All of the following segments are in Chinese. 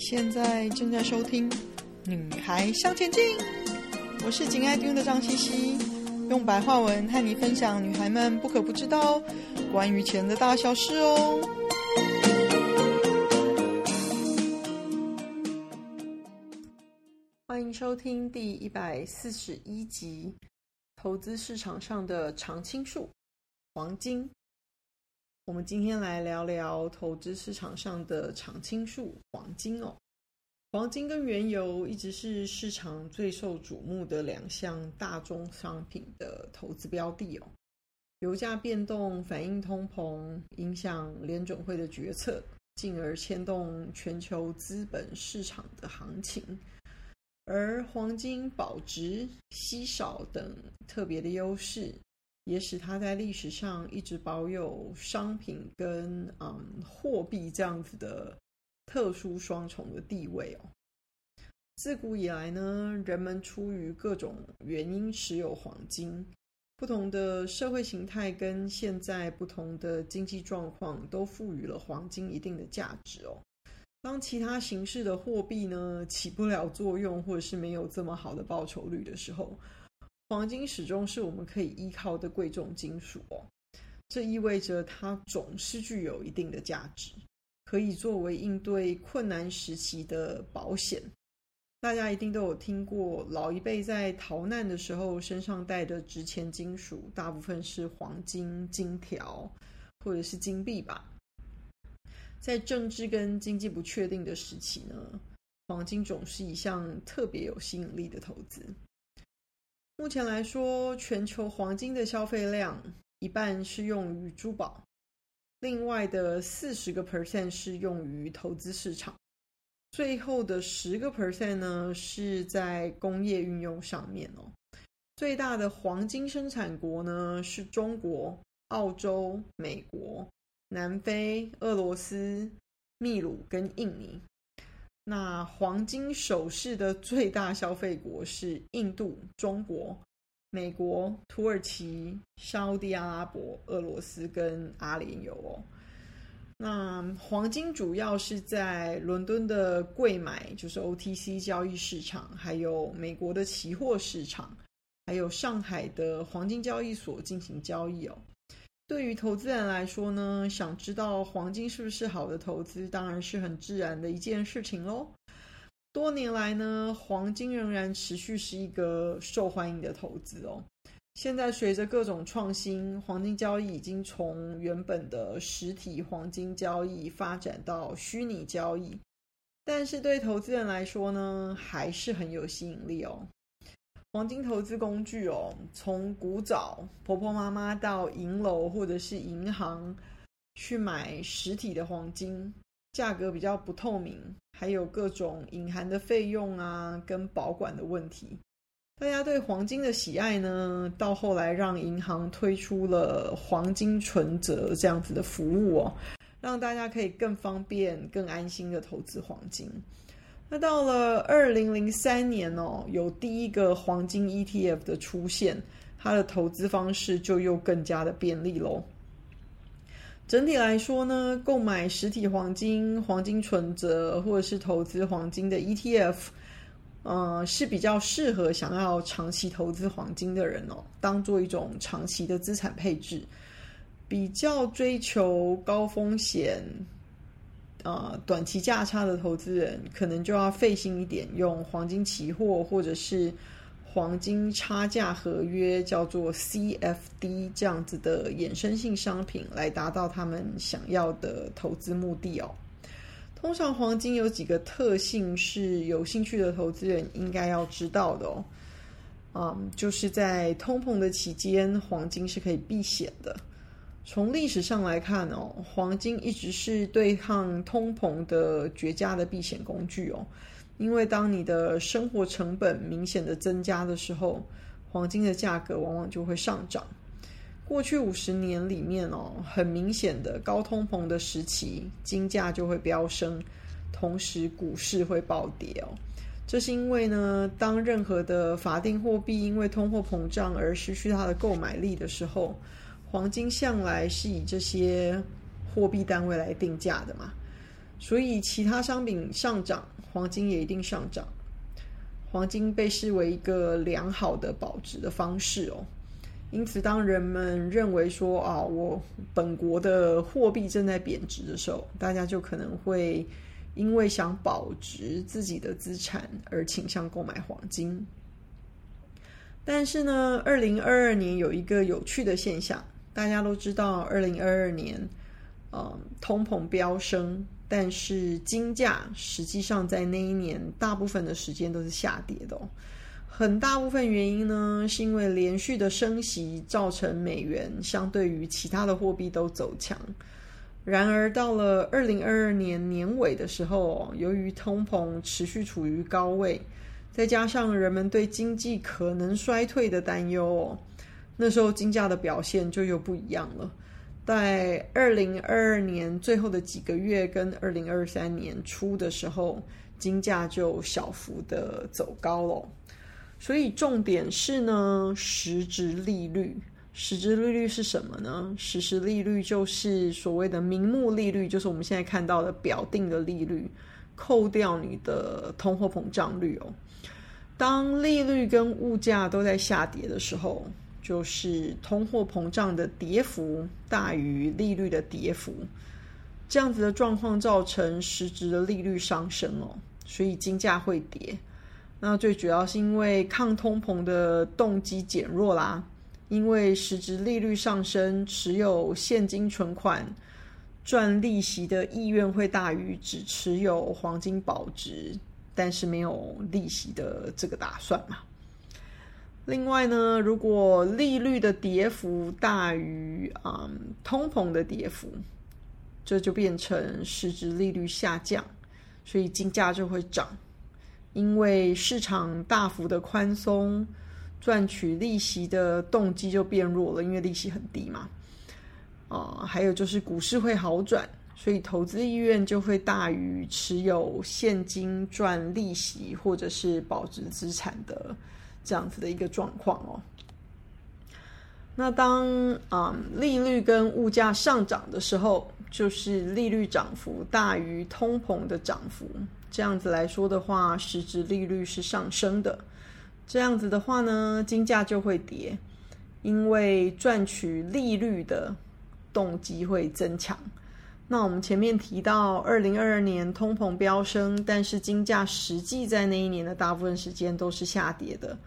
现在正在收听《女孩向前进》，我是紧爱听的张茜茜，用白话文和你分享女孩们不可不知道关于钱的大小事哦。欢迎收听第一百四十一集《投资市场上的常青树——黄金》。我们今天来聊聊投资市场上的常青树——黄金哦。黄金跟原油一直是市场最受瞩目的两项大宗商品的投资标的哦。油价变动反映通膨，影响联准会的决策，进而牵动全球资本市场的行情。而黄金保值、稀少等特别的优势。也使它在历史上一直保有商品跟嗯货币这样子的特殊双重的地位哦。自古以来呢，人们出于各种原因持有黄金，不同的社会形态跟现在不同的经济状况都赋予了黄金一定的价值哦。当其他形式的货币呢起不了作用，或者是没有这么好的报酬率的时候，黄金始终是我们可以依靠的贵重金属哦，这意味着它总是具有一定的价值，可以作为应对困难时期的保险。大家一定都有听过，老一辈在逃难的时候身上带的值钱金属，大部分是黄金、金条或者是金币吧。在政治跟经济不确定的时期呢，黄金总是一项特别有吸引力的投资。目前来说，全球黄金的消费量一半是用于珠宝，另外的四十个 percent 是用于投资市场，最后的十个 percent 呢是在工业运用上面哦。最大的黄金生产国呢是中国、澳洲、美国、南非、俄罗斯、秘鲁跟印尼。那黄金首饰的最大消费国是印度、中国、美国、土耳其、沙地阿拉伯、俄罗斯跟阿联酋哦。那黄金主要是在伦敦的贵买，就是 OTC 交易市场，还有美国的期货市场，还有上海的黄金交易所进行交易哦。对于投资人来说呢，想知道黄金是不是好的投资，当然是很自然的一件事情喽。多年来呢，黄金仍然持续是一个受欢迎的投资哦。现在随着各种创新，黄金交易已经从原本的实体黄金交易发展到虚拟交易，但是对投资人来说呢，还是很有吸引力哦。黄金投资工具哦，从古早婆婆妈妈到银楼或者是银行去买实体的黄金，价格比较不透明，还有各种隐含的费用啊，跟保管的问题。大家对黄金的喜爱呢，到后来让银行推出了黄金存折这样子的服务哦，让大家可以更方便、更安心的投资黄金。那到了二零零三年哦，有第一个黄金 ETF 的出现，它的投资方式就又更加的便利喽。整体来说呢，购买实体黄金、黄金存折或者是投资黄金的 ETF，呃，是比较适合想要长期投资黄金的人哦，当做一种长期的资产配置，比较追求高风险。呃，短期价差的投资人可能就要费心一点，用黄金期货或者是黄金差价合约，叫做 CFD 这样子的衍生性商品，来达到他们想要的投资目的哦。通常黄金有几个特性是有兴趣的投资人应该要知道的哦。嗯，就是在通膨的期间，黄金是可以避险的。从历史上来看哦，黄金一直是对抗通膨的绝佳的避险工具哦。因为当你的生活成本明显的增加的时候，黄金的价格往往就会上涨。过去五十年里面哦，很明显的高通膨的时期，金价就会飙升，同时股市会暴跌哦。这是因为呢，当任何的法定货币因为通货膨胀而失去它的购买力的时候，黄金向来是以这些货币单位来定价的嘛，所以其他商品上涨，黄金也一定上涨。黄金被视为一个良好的保值的方式哦。因此，当人们认为说啊，我本国的货币正在贬值的时候，大家就可能会因为想保值自己的资产而倾向购买黄金。但是呢，二零二二年有一个有趣的现象，大家都知道，二零二二年，嗯，通膨飙升，但是金价实际上在那一年大部分的时间都是下跌的。很大部分原因呢，是因为连续的升息造成美元相对于其他的货币都走强。然而到了二零二二年年尾的时候，由于通膨持续处于高位，再加上人们对经济可能衰退的担忧，那时候金价的表现就又不一样了。在二零二二年最后的几个月跟二零二三年初的时候，金价就小幅的走高了。所以重点是呢，实质利率。实质利率是什么呢？实质利率就是所谓的名目利率，就是我们现在看到的表定的利率，扣掉你的通货膨胀率哦。当利率跟物价都在下跌的时候，就是通货膨胀的跌幅大于利率的跌幅，这样子的状况造成实质的利率上升哦，所以金价会跌。那最主要是因为抗通膨的动机减弱啦，因为实质利率上升，持有现金存款赚利息的意愿会大于只持有黄金保值，但是没有利息的这个打算嘛。另外呢，如果利率的跌幅大于嗯通膨的跌幅，这就变成实质利率下降，所以金价就会涨。因为市场大幅的宽松，赚取利息的动机就变弱了，因为利息很低嘛。啊、还有就是股市会好转，所以投资意愿就会大于持有现金赚利息或者是保值资产的这样子的一个状况哦。那当啊、利率跟物价上涨的时候，就是利率涨幅大于通膨的涨幅。这样子来说的话，实质利率是上升的。这样子的话呢，金价就会跌，因为赚取利率的动机会增强。那我们前面提到，二零二二年通膨飙升，但是金价实际在那一年的大部分时间都是下跌的。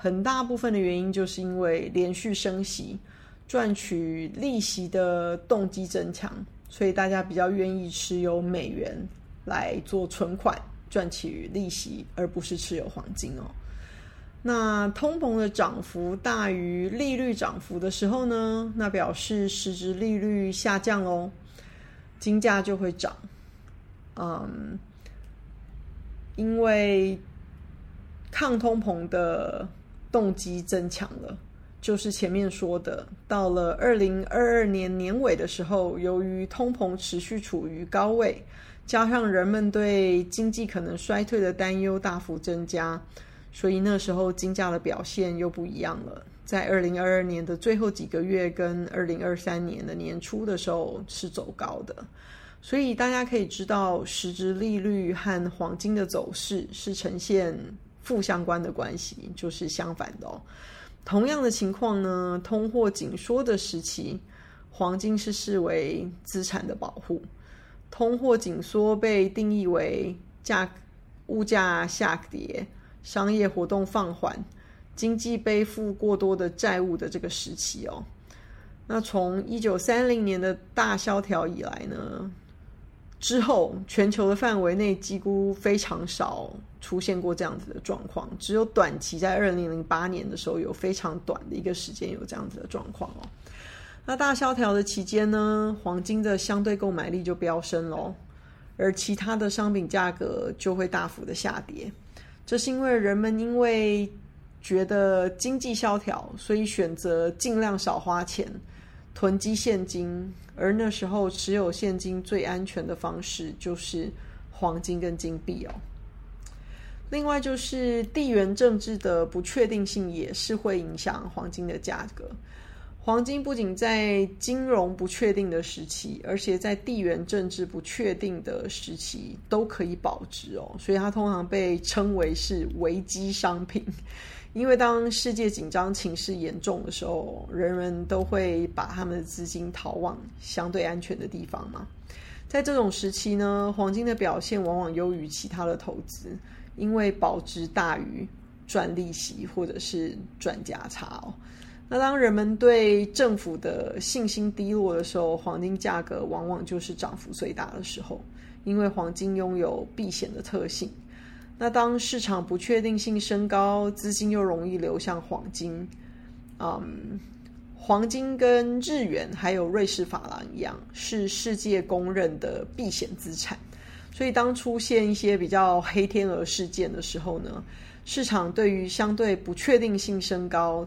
很大部分的原因就是因为连续升息，赚取利息的动机增强，所以大家比较愿意持有美元。来做存款赚取利息，而不是持有黄金哦。那通膨的涨幅大于利率涨幅的时候呢，那表示实质利率下降喽，金价就会涨。嗯，因为抗通膨的动机增强了，就是前面说的，到了二零二二年年尾的时候，由于通膨持续处于高位。加上人们对经济可能衰退的担忧大幅增加，所以那时候金价的表现又不一样了。在二零二二年的最后几个月跟二零二三年的年初的时候是走高的，所以大家可以知道，实质利率和黄金的走势是呈现负相关的关系，就是相反的哦。同样的情况呢，通货紧缩的时期，黄金是视为资产的保护。通货紧缩被定义为价物价下跌、商业活动放缓、经济背负过多的债务的这个时期哦。那从一九三零年的大萧条以来呢，之后全球的范围内几乎非常少出现过这样子的状况，只有短期在二零零八年的时候有非常短的一个时间有这样子的状况哦。那大萧条的期间呢，黄金的相对购买力就飙升喽，而其他的商品价格就会大幅的下跌。这是因为人们因为觉得经济萧条，所以选择尽量少花钱，囤积现金。而那时候持有现金最安全的方式就是黄金跟金币哦。另外就是地缘政治的不确定性也是会影响黄金的价格。黄金不仅在金融不确定的时期，而且在地缘政治不确定的时期都可以保值哦，所以它通常被称为是危机商品。因为当世界紧张情势严重的时候，人人都会把他们的资金逃往相对安全的地方嘛。在这种时期呢，黄金的表现往往优于其他的投资，因为保值大于赚利息或者是赚价差哦。那当人们对政府的信心低落的时候，黄金价格往往就是涨幅最大的时候，因为黄金拥有避险的特性。那当市场不确定性升高，资金又容易流向黄金。嗯，黄金跟日元还有瑞士法郎一样，是世界公认的避险资产。所以当出现一些比较黑天鹅事件的时候呢，市场对于相对不确定性升高。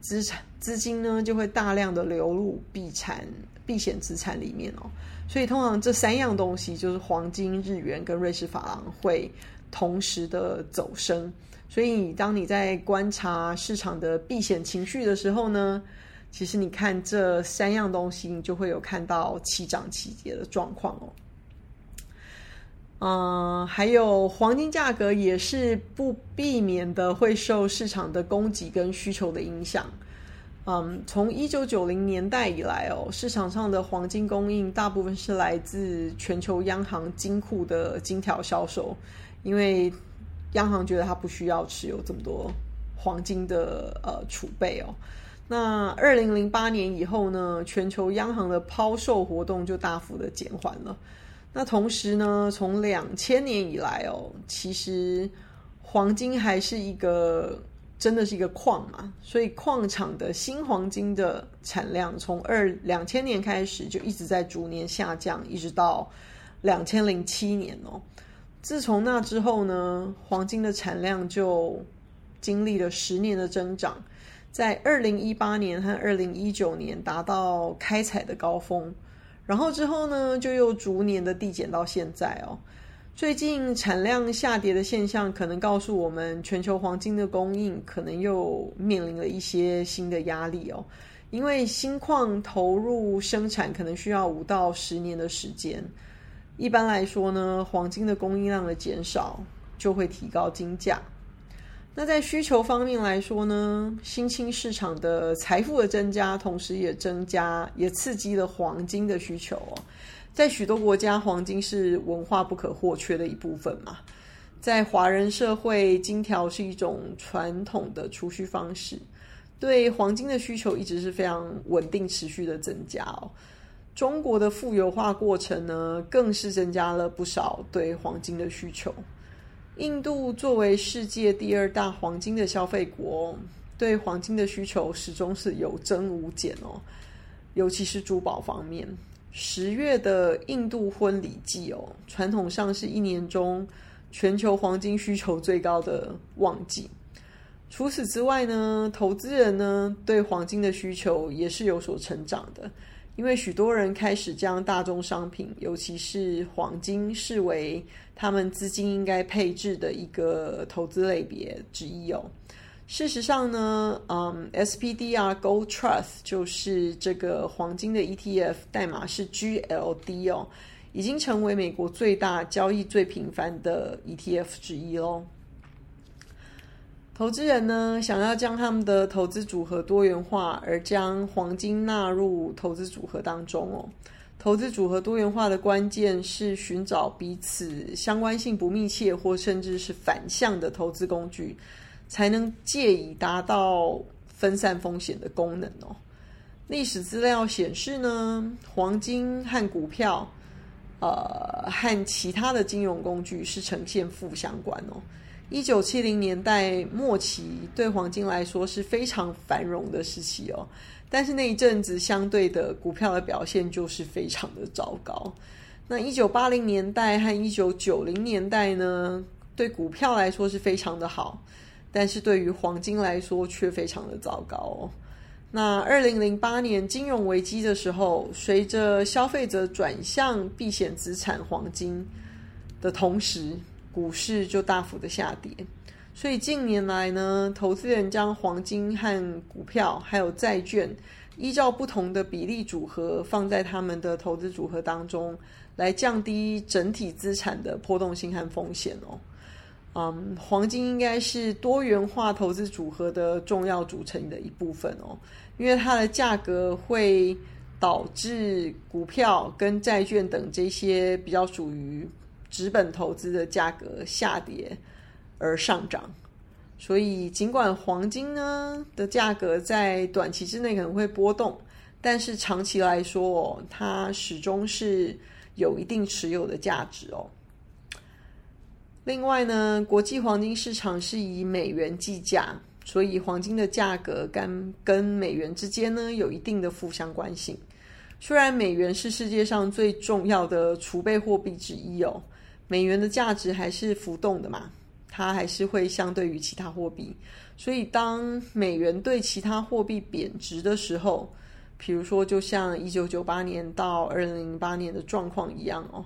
资产资金呢，就会大量的流入避产避险资产里面哦，所以通常这三样东西就是黄金、日元跟瑞士法郎会同时的走升。所以当你在观察市场的避险情绪的时候呢，其实你看这三样东西，你就会有看到齐涨齐跌的状况哦。嗯，还有黄金价格也是不避免的会受市场的供给跟需求的影响。嗯，从一九九零年代以来哦，市场上的黄金供应大部分是来自全球央行金库的金条销售，因为央行觉得它不需要持有这么多黄金的呃储备哦。那二零零八年以后呢，全球央行的抛售活动就大幅的减缓了。那同时呢，从两千年以来哦，其实黄金还是一个真的是一个矿嘛，所以矿场的新黄金的产量从二两千年开始就一直在逐年下降，一直到两千零七年哦。自从那之后呢，黄金的产量就经历了十年的增长，在二零一八年和二零一九年达到开采的高峰。然后之后呢，就又逐年的递减到现在哦。最近产量下跌的现象，可能告诉我们，全球黄金的供应可能又面临了一些新的压力哦。因为新矿投入生产可能需要五到十年的时间。一般来说呢，黄金的供应量的减少，就会提高金价。那在需求方面来说呢，新兴市场的财富的增加，同时也增加也刺激了黄金的需求哦。在许多国家，黄金是文化不可或缺的一部分嘛。在华人社会，金条是一种传统的储蓄方式，对黄金的需求一直是非常稳定持续的增加哦。中国的富油化过程呢，更是增加了不少对黄金的需求。印度作为世界第二大黄金的消费国，对黄金的需求始终是有增无减哦。尤其是珠宝方面，十月的印度婚礼季哦，传统上是一年中全球黄金需求最高的旺季。除此之外呢，投资人呢对黄金的需求也是有所成长的。因为许多人开始将大宗商品，尤其是黄金，视为他们资金应该配置的一个投资类别之一哦。事实上呢，嗯，SPDR Gold Trust 就是这个黄金的 ETF，代码是 GLD 哦，已经成为美国最大、交易最频繁的 ETF 之一喽。投资人呢，想要将他们的投资组合多元化，而将黄金纳入投资组合当中哦。投资组合多元化的关键是寻找彼此相关性不密切或甚至是反向的投资工具，才能借以达到分散风险的功能哦。历史资料显示呢，黄金和股票，呃，和其他的金融工具是呈现负相关哦。一九七零年代末期，对黄金来说是非常繁荣的时期哦。但是那一阵子，相对的股票的表现就是非常的糟糕。那一九八零年代和一九九零年代呢，对股票来说是非常的好，但是对于黄金来说却非常的糟糕。那二零零八年金融危机的时候，随着消费者转向避险资产黄金的同时，股市就大幅的下跌，所以近年来呢，投资人将黄金和股票还有债券依照不同的比例组合放在他们的投资组合当中，来降低整体资产的波动性和风险哦。嗯，黄金应该是多元化投资组合的重要组成的一部分哦，因为它的价格会导致股票跟债券等这些比较属于纸本投资的价格下跌而上涨。所以，尽管黄金呢的价格在短期之内可能会波动，但是长期来说，它始终是有一定持有的价值哦。另外呢，国际黄金市场是以美元计价，所以黄金的价格跟跟美元之间呢有一定的负相关性。虽然美元是世界上最重要的储备货币之一哦，美元的价值还是浮动的嘛，它还是会相对于其他货币。所以当美元对其他货币贬值的时候，比如说就像一九九八年到二零零八年的状况一样哦。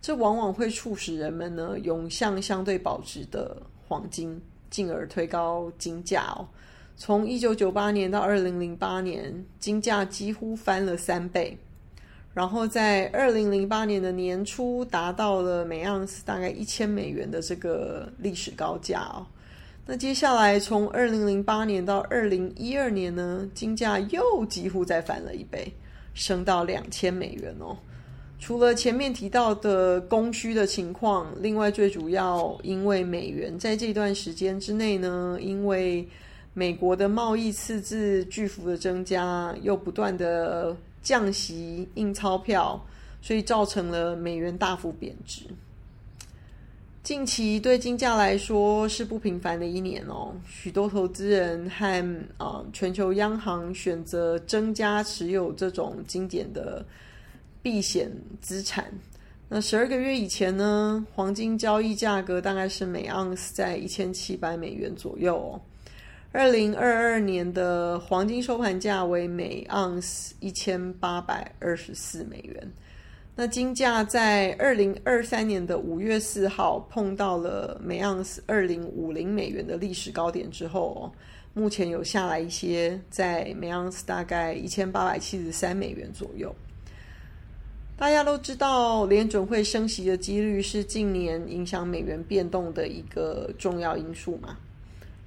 这往往会促使人们呢涌向相对保值的黄金，进而推高金价哦。从一九九八年到二零零八年，金价几乎翻了三倍，然后在二零零八年的年初达到了每盎司大概一千美元的这个历史高价哦。那接下来从二零零八年到二零一二年呢，金价又几乎再翻了一倍，升到两千美元哦。除了前面提到的供需的情况，另外最主要，因为美元在这段时间之内呢，因为美国的贸易赤字巨幅的增加，又不断的降息印钞票，所以造成了美元大幅贬值。近期对金价来说是不平凡的一年哦，许多投资人和啊、全球央行选择增加持有这种经典的。避险资产。那十二个月以前呢，黄金交易价格大概是每盎司在一千七百美元左右哦。二零二二年的黄金收盘价为每盎司一千八百二十四美元。那金价在二零二三年的五月四号碰到了每盎司二零五零美元的历史高点之后哦，目前有下来一些，在每盎司大概一千八百七十三美元左右。大家都知道，联准会升息的几率是近年影响美元变动的一个重要因素嘛。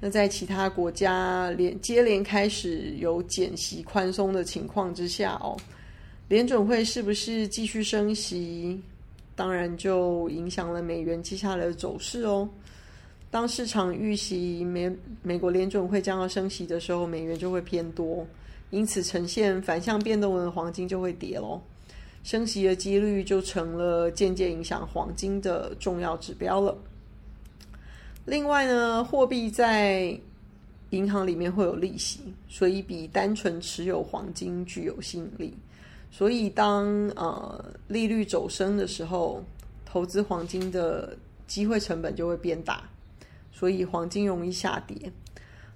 那在其他国家连接连开始有减息宽松的情况之下哦，联准会是不是继续升息，当然就影响了美元接下来的走势哦。当市场预期美美国联准会将要升息的时候，美元就会偏多，因此呈现反向变动的黄金就会跌喽。升息的几率就成了渐渐影响黄金的重要指标了。另外呢，货币在银行里面会有利息，所以比单纯持有黄金具有吸引力。所以当呃利率走升的时候，投资黄金的机会成本就会变大，所以黄金容易下跌。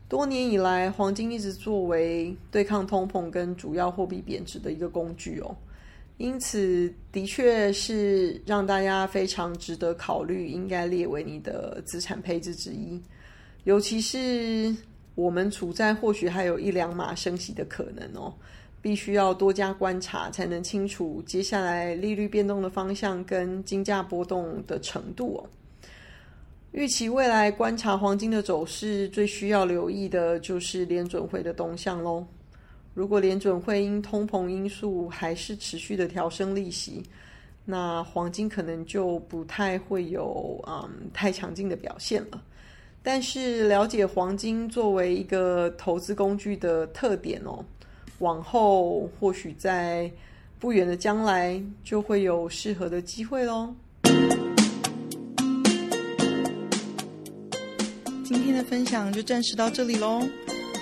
多年以来，黄金一直作为对抗通膨跟主要货币贬值的一个工具哦。因此，的确是让大家非常值得考虑，应该列为你的资产配置之一。尤其是我们处在或许还有一两码升息的可能哦，必须要多加观察，才能清楚接下来利率变动的方向跟金价波动的程度哦。预期未来观察黄金的走势，最需要留意的就是联准会的动向喽。如果联准会因通膨因素还是持续的调升利息，那黄金可能就不太会有嗯太强劲的表现了。但是了解黄金作为一个投资工具的特点哦，往后或许在不远的将来就会有适合的机会喽。今天的分享就暂时到这里喽。